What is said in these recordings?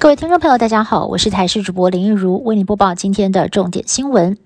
各位听众朋友，大家好，我是台视主播林玉如，为您播报今天的重点新闻。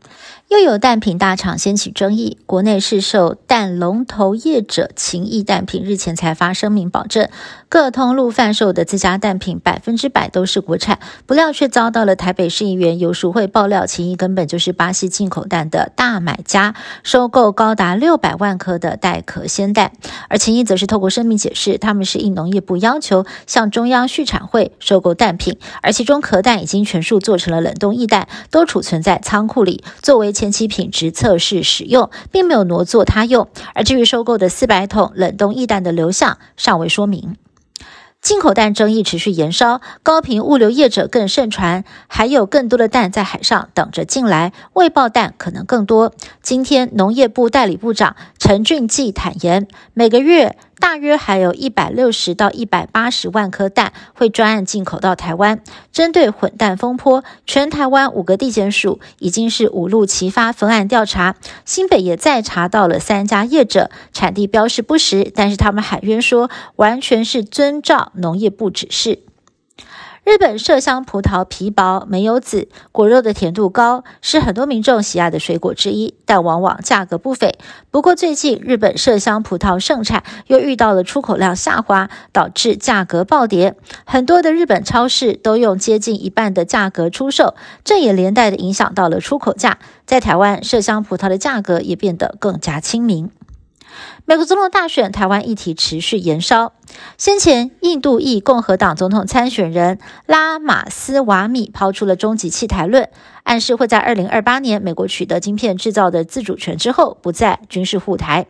又有蛋品大厂掀起争议，国内市售蛋龙头业者情谊蛋品日前才发声明保证，各通路贩售的自家蛋品百分之百都是国产，不料却遭到了台北市议员游淑慧爆料，情谊根本就是巴西进口蛋的大买家，收购高达六百万颗的带壳鲜蛋。而情谊则是透过声明解释，他们是应农业部要求向中央畜产会收购蛋品，而其中壳蛋已经全数做成了冷冻液蛋，都储存在仓库里，作为。前期品质测试使用，并没有挪作他用。而至于收购的四百桶冷冻液蛋的流向，尚未说明。进口蛋争议持续延烧，高频物流业者更盛传，还有更多的蛋在海上等着进来，未爆蛋可能更多。今天，农业部代理部长陈俊记坦言，每个月。大约还有一百六十到一百八十万颗蛋会专案进口到台湾。针对混蛋风波，全台湾五个地检署已经是五路齐发分案调查，新北也再查到了三家业者产地标示不实，但是他们喊冤说完全是遵照农业部指示。日本麝香葡萄皮薄没有籽，果肉的甜度高，是很多民众喜爱的水果之一，但往往价格不菲。不过最近日本麝香葡萄盛产，又遇到了出口量下滑，导致价格暴跌。很多的日本超市都用接近一半的价格出售，这也连带的影响到了出口价。在台湾，麝香葡萄的价格也变得更加亲民。美国总统大选，台湾议题持续延烧。先前，印度裔共和党总统参选人拉马斯瓦米抛出了终极弃台论。暗示会在二零二八年，美国取得晶片制造的自主权之后，不再军事护台。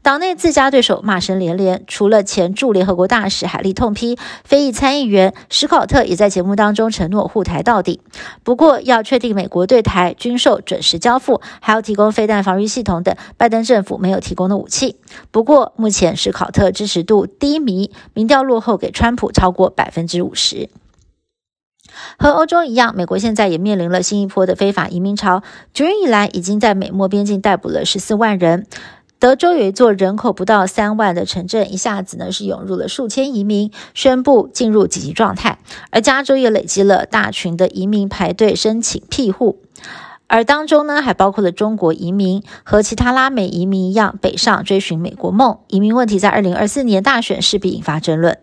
党内自家对手骂声连连，除了前驻联合国大使海利痛批，非裔参议员史考特也在节目当中承诺护台到底。不过，要确定美国对台军售准时交付，还要提供飞弹防御系统等拜登政府没有提供的武器。不过，目前史考特支持度低迷，民调落后给川普超过百分之五十。和欧洲一样，美国现在也面临了新一波的非法移民潮。九月以来，已经在美墨边境逮捕了十四万人。德州有一座人口不到三万的城镇，一下子呢是涌入了数千移民，宣布进入紧急状态。而加州也累积了大群的移民排队申请庇护，而当中呢还包括了中国移民和其他拉美移民一样北上追寻美国梦。移民问题在二零二四年大选势必引发争论。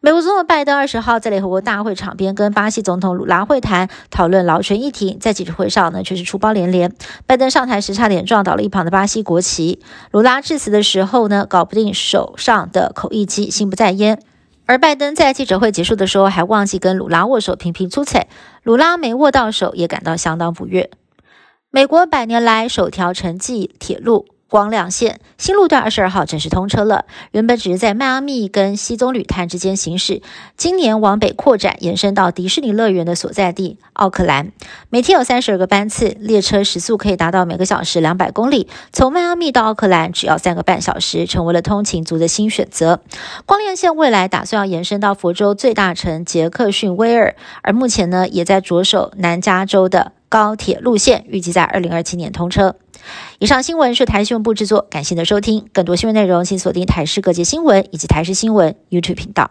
美国总统拜登二十号在联合国大会场边跟巴西总统鲁拉会谈，讨论劳权议题。在记者会上呢，却是出包连连。拜登上台时差点撞倒了一旁的巴西国旗。鲁拉致辞的时候呢，搞不定手上的口译机，心不在焉。而拜登在记者会结束的时候，还忘记跟鲁拉握手，频频出彩。鲁拉没握到手，也感到相当不悦。美国百年来首条城际铁路。光亮线新路段二十二号正式通车了。原本只是在迈阿密跟西棕榈滩之间行驶，今年往北扩展，延伸到迪士尼乐园的所在地奥克兰。每天有三十二个班次，列车时速可以达到每个小时两百公里。从迈阿密到奥克兰只要三个半小时，成为了通勤族的新选择。光亮线未来打算要延伸到佛州最大城杰克逊威尔，而目前呢，也在着手南加州的高铁路线，预计在二零二七年通车。以上新闻是台新闻部制作，感谢您的收听。更多新闻内容，请锁定台视各界新闻以及台视新闻 YouTube 频道。